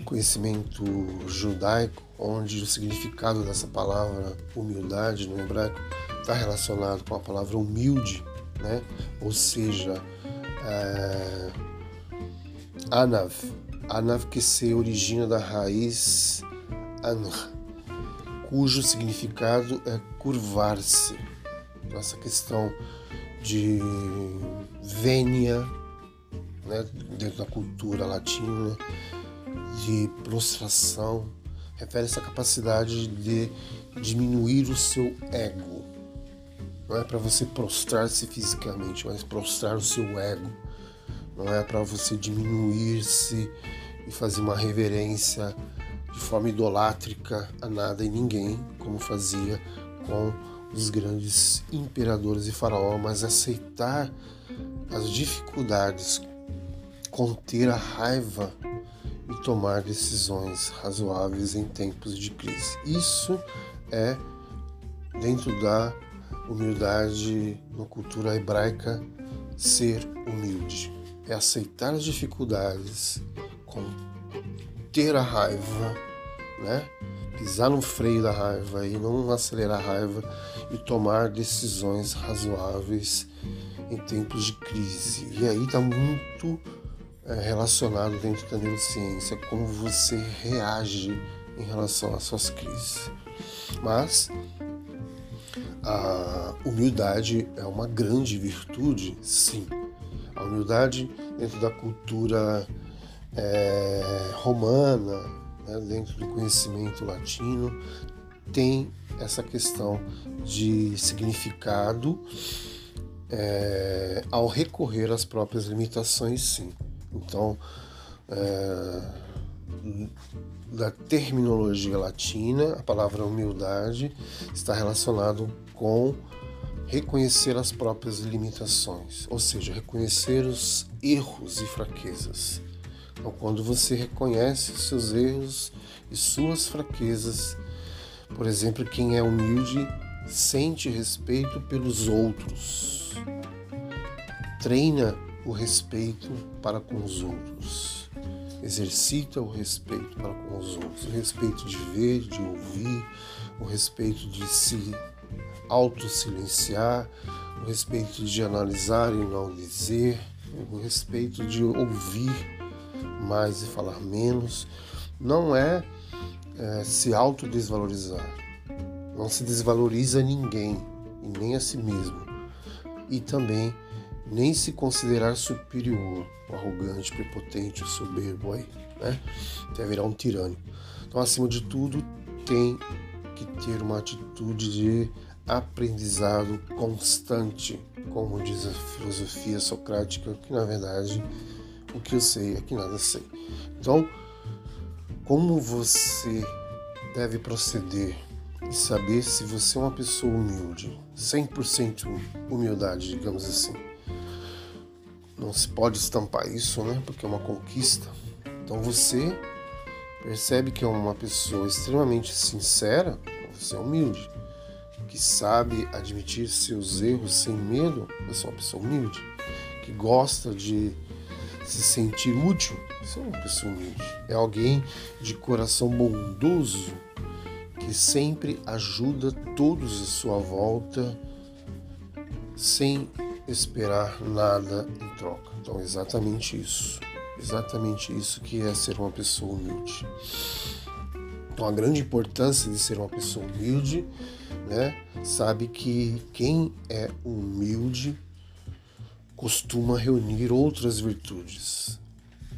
o conhecimento judaico, onde o significado dessa palavra humildade no hebraico está relacionado com a palavra humilde, né? ou seja, é, anav, anav que se origina da raiz anr, cujo significado é curvar-se. Essa questão de vênia, né, dentro da cultura latina, de prostração, refere-se à capacidade de diminuir o seu ego. Não é para você prostrar-se fisicamente, mas prostrar o seu ego. Não é para você diminuir-se e fazer uma reverência de forma idolátrica a nada e ninguém, como fazia com os grandes imperadores e faraó, mas aceitar as dificuldades, conter a raiva e tomar decisões razoáveis em tempos de crise. Isso é dentro da humildade na cultura hebraica ser humilde. É aceitar as dificuldades, conter a raiva, né? pisar no freio da raiva e não acelerar a raiva e tomar decisões razoáveis em tempos de crise. E aí está muito é, relacionado dentro da neurociência como você reage em relação às suas crises. Mas a humildade é uma grande virtude, sim. A humildade dentro da cultura é, romana, né, dentro do conhecimento latino, tem essa questão de significado é, ao recorrer às próprias limitações, sim. Então, é, da terminologia latina, a palavra humildade está relacionado com reconhecer as próprias limitações, ou seja, reconhecer os erros e fraquezas. Então, quando você reconhece os seus erros e suas fraquezas, por exemplo, quem é humilde sente respeito pelos outros, treina o respeito para com os outros, exercita o respeito para com os outros, o respeito de ver, de ouvir, o respeito de se auto-silenciar, o respeito de analisar e não dizer, o respeito de ouvir mais e falar menos, não é, é se autodesvalorizar. Não se desvaloriza ninguém e nem a si mesmo. E também nem se considerar superior, arrogante, prepotente, soberbo aí, né? Até virar um tirano. Então, acima de tudo, tem que ter uma atitude de aprendizado constante, como diz a filosofia socrática, que na verdade o que eu sei é que nada sei. Então, como você deve proceder e saber se você é uma pessoa humilde, 100% humildade, digamos assim. Não se pode estampar isso, né? Porque é uma conquista. Então você percebe que é uma pessoa extremamente sincera, você é humilde, que sabe admitir seus erros sem medo, você é uma pessoa humilde, que gosta de se sentir útil, você é uma pessoa humilde. É alguém de coração bondoso que sempre ajuda todos à sua volta sem esperar nada em troca. Então, exatamente isso. Exatamente isso que é ser uma pessoa humilde. Então, a grande importância de ser uma pessoa humilde, né? Sabe que quem é humilde costuma reunir outras virtudes.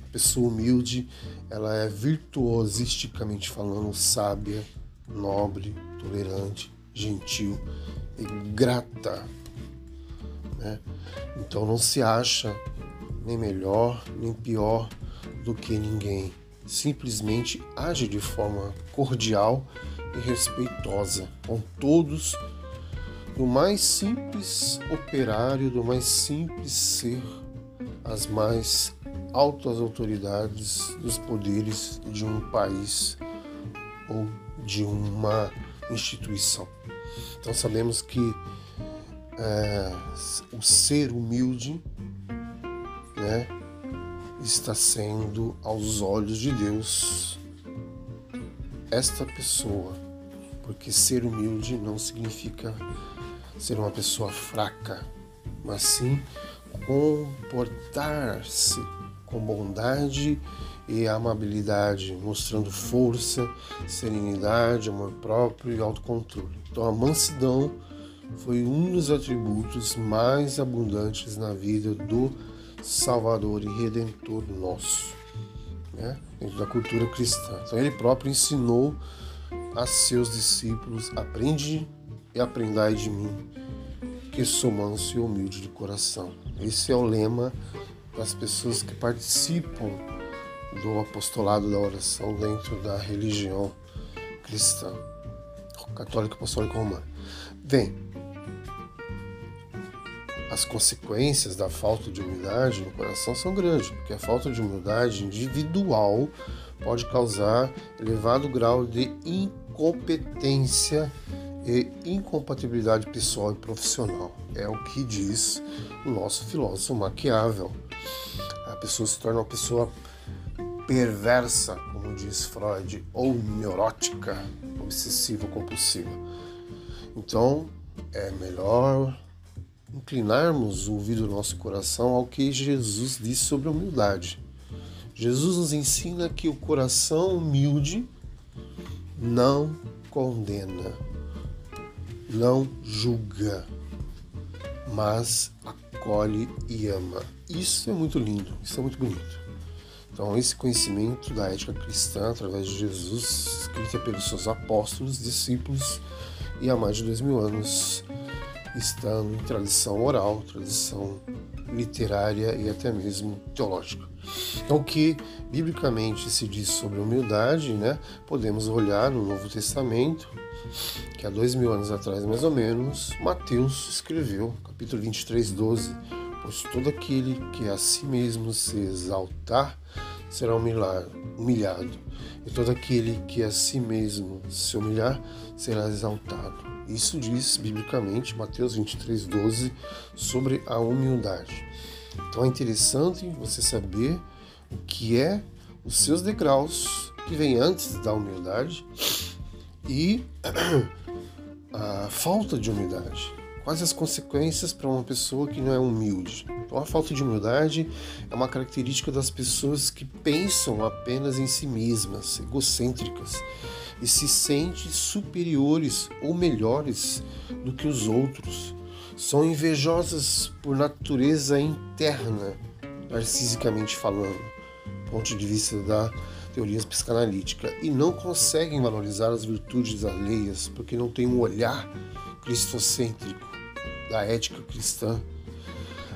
A pessoa humilde, ela é virtuosisticamente falando sábia, nobre, tolerante, gentil e grata. Né? Então não se acha nem melhor nem pior do que ninguém. Simplesmente age de forma cordial e respeitosa com todos do mais simples operário, do mais simples ser, as mais altas autoridades dos poderes de um país ou de uma instituição. Então sabemos que é, o ser humilde né, está sendo aos olhos de Deus esta pessoa, porque ser humilde não significa ser uma pessoa fraca, mas sim comportar-se com bondade e amabilidade, mostrando força, serenidade, amor próprio e autocontrole. Então a mansidão foi um dos atributos mais abundantes na vida do Salvador e Redentor nosso, né? dentro da cultura cristã. Então ele próprio ensinou a seus discípulos: aprende e aprendai de mim, que sou manso e humilde de coração. Esse é o lema das pessoas que participam do apostolado da oração dentro da religião cristã, católica apostólica romana. Bem, as consequências da falta de humildade no coração são grandes, porque a falta de humildade individual pode causar elevado grau de incompetência e incompatibilidade pessoal e profissional. É o que diz o nosso filósofo Maquiavel. A pessoa se torna uma pessoa perversa, como diz Freud, ou neurótica, obsessiva compulsiva. Então, é melhor inclinarmos o ouvido do nosso coração ao que Jesus disse sobre a humildade. Jesus nos ensina que o coração humilde não condena, não julga, mas acolhe e ama. Isso é muito lindo, isso é muito bonito. Então, esse conhecimento da ética cristã, através de Jesus, escrita pelos seus apóstolos, discípulos, e há mais de dois mil anos, estando em tradição oral, tradição literária e até mesmo teológica. Então, o que biblicamente se diz sobre humildade, né? Podemos olhar no Novo Testamento, que há dois mil anos atrás, mais ou menos, Mateus escreveu, capítulo 23, 12: Pois todo aquele que a si mesmo se exaltar será humilhado, e todo aquele que a si mesmo se humilhar será exaltado. Isso diz biblicamente Mateus 23, 12 sobre a humildade. Então é interessante você saber o que é os seus degraus que vem antes da humildade e [CLEARS THROAT] a falta de humildade. Quais as consequências para uma pessoa que não é humilde? Então, a falta de humildade é uma característica das pessoas que pensam apenas em si mesmas, egocêntricas, e se sentem superiores ou melhores do que os outros. São invejosas por natureza interna, narcisicamente falando, do ponto de vista da teoria psicanalítica, e não conseguem valorizar as virtudes alheias porque não têm um olhar cristocêntrico da ética cristã.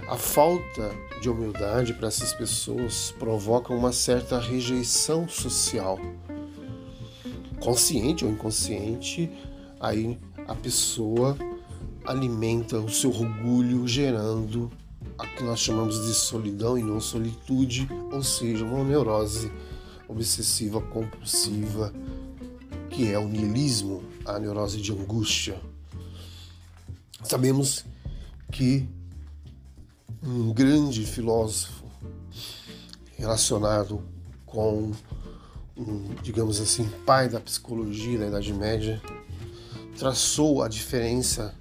A falta de humildade para essas pessoas provoca uma certa rejeição social consciente ou inconsciente, aí a pessoa alimenta o seu orgulho, gerando a que nós chamamos de solidão e não solitude, ou seja, uma neurose obsessiva compulsiva, que é o niilismo, a neurose de angústia. Sabemos que um grande filósofo relacionado com um, digamos assim, pai da psicologia da Idade Média, traçou a diferença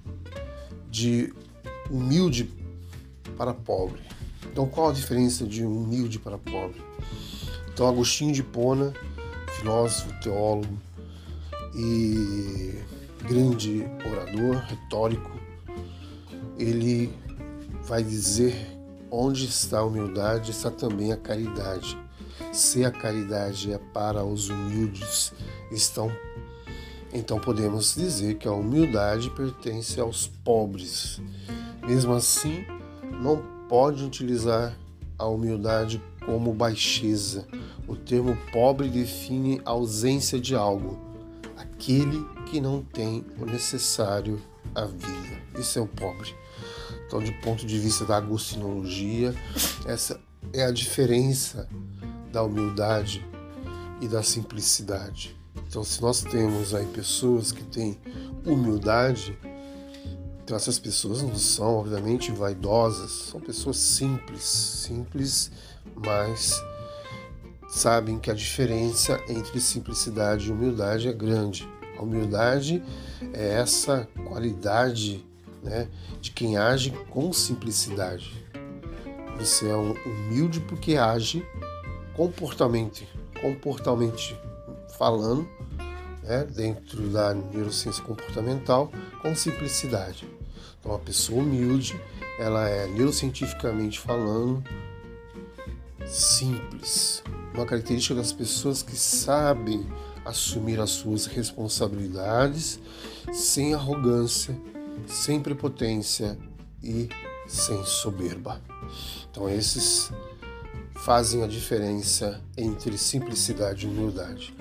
de humilde para pobre. Então, qual a diferença de humilde para pobre? Então, Agostinho de Pona, filósofo, teólogo, e grande orador, retórico, ele vai dizer onde está a humildade, está também a caridade. Se a caridade é para os humildes, estão então podemos dizer que a humildade pertence aos pobres. Mesmo assim, não pode utilizar a humildade como baixeza. O termo pobre define a ausência de algo, aquele que não tem o necessário à vida. Isso é o pobre. Então, de ponto de vista da agostinologia, essa é a diferença da humildade e da simplicidade. Então, se nós temos aí pessoas que têm humildade, então essas pessoas não são, obviamente, vaidosas, são pessoas simples, simples, mas sabem que a diferença entre simplicidade e humildade é grande. A humildade é essa qualidade né, de quem age com simplicidade. Você é um humilde porque age comportamento, comportamentalmente falando, né, dentro da neurociência comportamental, com simplicidade. Então, a pessoa humilde, ela é neurocientificamente falando simples. Uma característica das pessoas que sabem assumir as suas responsabilidades sem arrogância, sem prepotência e sem soberba. Então, esses fazem a diferença entre simplicidade e humildade.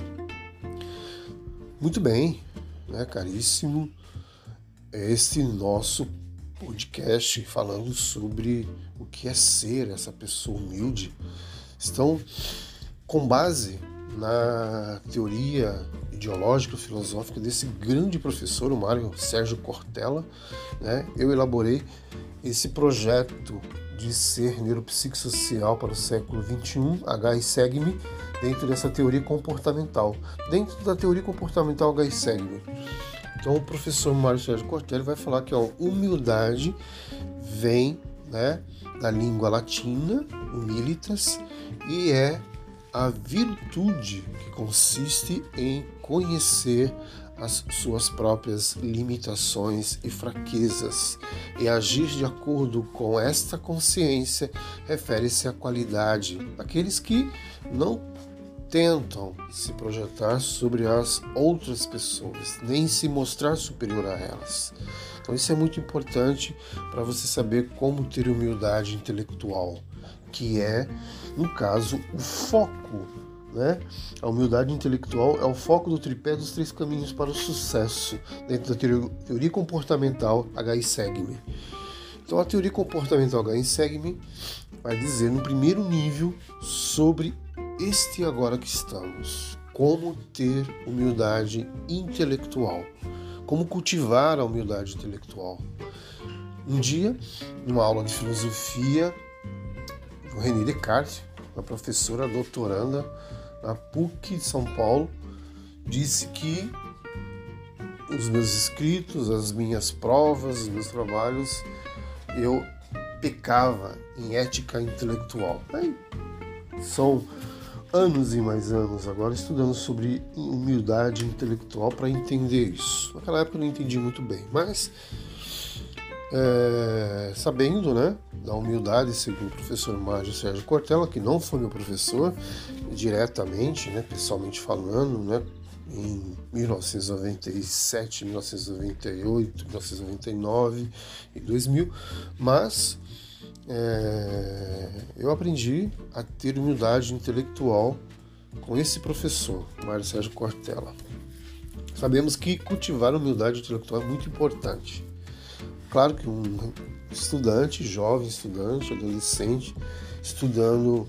Muito bem, né, caríssimo, este nosso podcast falando sobre o que é ser essa pessoa humilde. Estão com base na teoria ideológica filosófica desse grande professor, o Mário Sérgio Cortella, né? Eu elaborei esse projeto de ser neuropsicossocial para o século XXI, SEGME, dentro dessa teoria comportamental. Dentro da teoria comportamental H e SEGME. Então o professor Mário Sérgio Cortelli vai falar que a humildade vem né, da língua latina, humilitas, e é a virtude que consiste em conhecer as suas próprias limitações e fraquezas e agir de acordo com esta consciência refere-se à qualidade daqueles que não tentam se projetar sobre as outras pessoas, nem se mostrar superior a elas. Então, isso é muito importante para você saber como ter humildade intelectual, que é, no caso, o foco. Né? A humildade intelectual é o foco do tripé dos três caminhos para o sucesso, dentro da teoria, comportamental H.I. Segme. Então, a teoria comportamental H.I. Segme vai dizer, no primeiro nível, sobre este agora que estamos. Como ter humildade intelectual. Como cultivar a humildade intelectual. Um dia, numa aula de filosofia, o René Descartes, uma professora doutoranda na PUC São Paulo, disse que os meus escritos, as minhas provas, os meus trabalhos, eu pecava em ética intelectual. Aí, são anos e mais anos agora estudando sobre humildade intelectual para entender isso. Naquela época eu não entendi muito bem, mas é, sabendo né, da humildade, segundo o professor Mário Sérgio Cortella, que não foi meu professor diretamente, né, pessoalmente falando, né, em 1997, 1998, 1999 e 2000, mas é, eu aprendi a ter humildade intelectual com esse professor, Mário Sérgio Cortella. Sabemos que cultivar humildade intelectual é muito importante. Claro que um estudante, jovem estudante, adolescente, estudando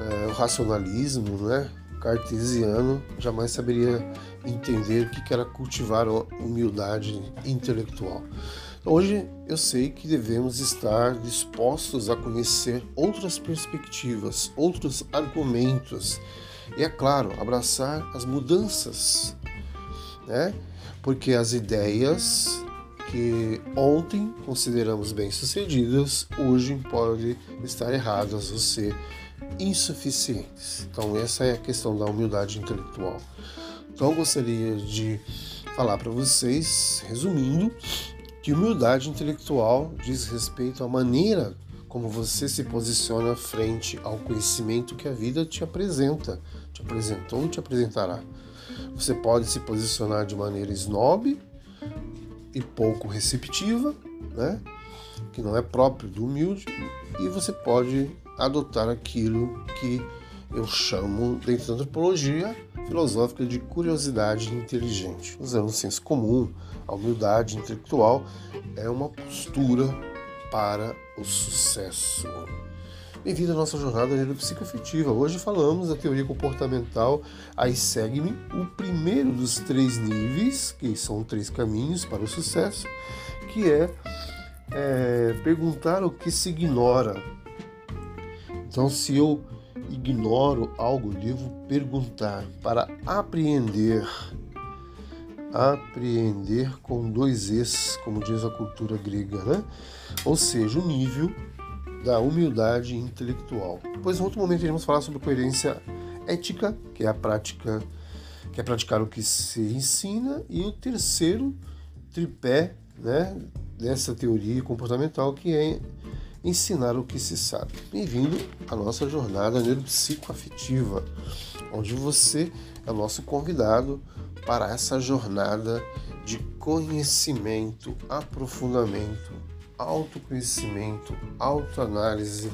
é, o racionalismo né, cartesiano, jamais saberia entender o que era cultivar humildade intelectual. Hoje eu sei que devemos estar dispostos a conhecer outras perspectivas, outros argumentos e, é claro, abraçar as mudanças, né? Porque as ideias que ontem consideramos bem-sucedidas, hoje podem estar erradas ou ser insuficientes. Então, essa é a questão da humildade intelectual. Então, eu gostaria de falar para vocês, resumindo, que humildade intelectual diz respeito à maneira como você se posiciona frente ao conhecimento que a vida te apresenta, te apresentou e te apresentará. Você pode se posicionar de maneira snob e pouco receptiva, né? que não é próprio do humilde, e você pode adotar aquilo que eu chamo, dentro da antropologia filosófica, de curiosidade inteligente. Usando o senso comum, a humildade intelectual é uma postura para o sucesso. Bem-vindo à nossa jornada neuropsicoafetiva. Hoje falamos da teoria comportamental. Aí segue-me o primeiro dos três níveis, que são três caminhos para o sucesso, que é, é perguntar o que se ignora. Então, se eu ignoro algo, devo perguntar para apreender. Apreender com dois es, como diz a cultura grega, né? Ou seja, o nível da humildade intelectual. Depois, em outro momento, iremos falar sobre coerência ética, que é a prática, que é praticar o que se ensina, e o terceiro tripé, né, dessa teoria comportamental, que é ensinar o que se sabe. Bem-vindo à nossa jornada neuropsicoafetiva, onde você é o nosso convidado para essa jornada de conhecimento, aprofundamento, autoconhecimento, autoanálise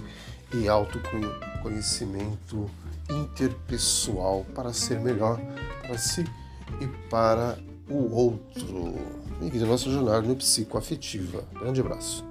e autoconhecimento interpessoal para ser melhor para si e para o outro. Bem-vindo à nossa jornada no psicoafetiva. Grande abraço.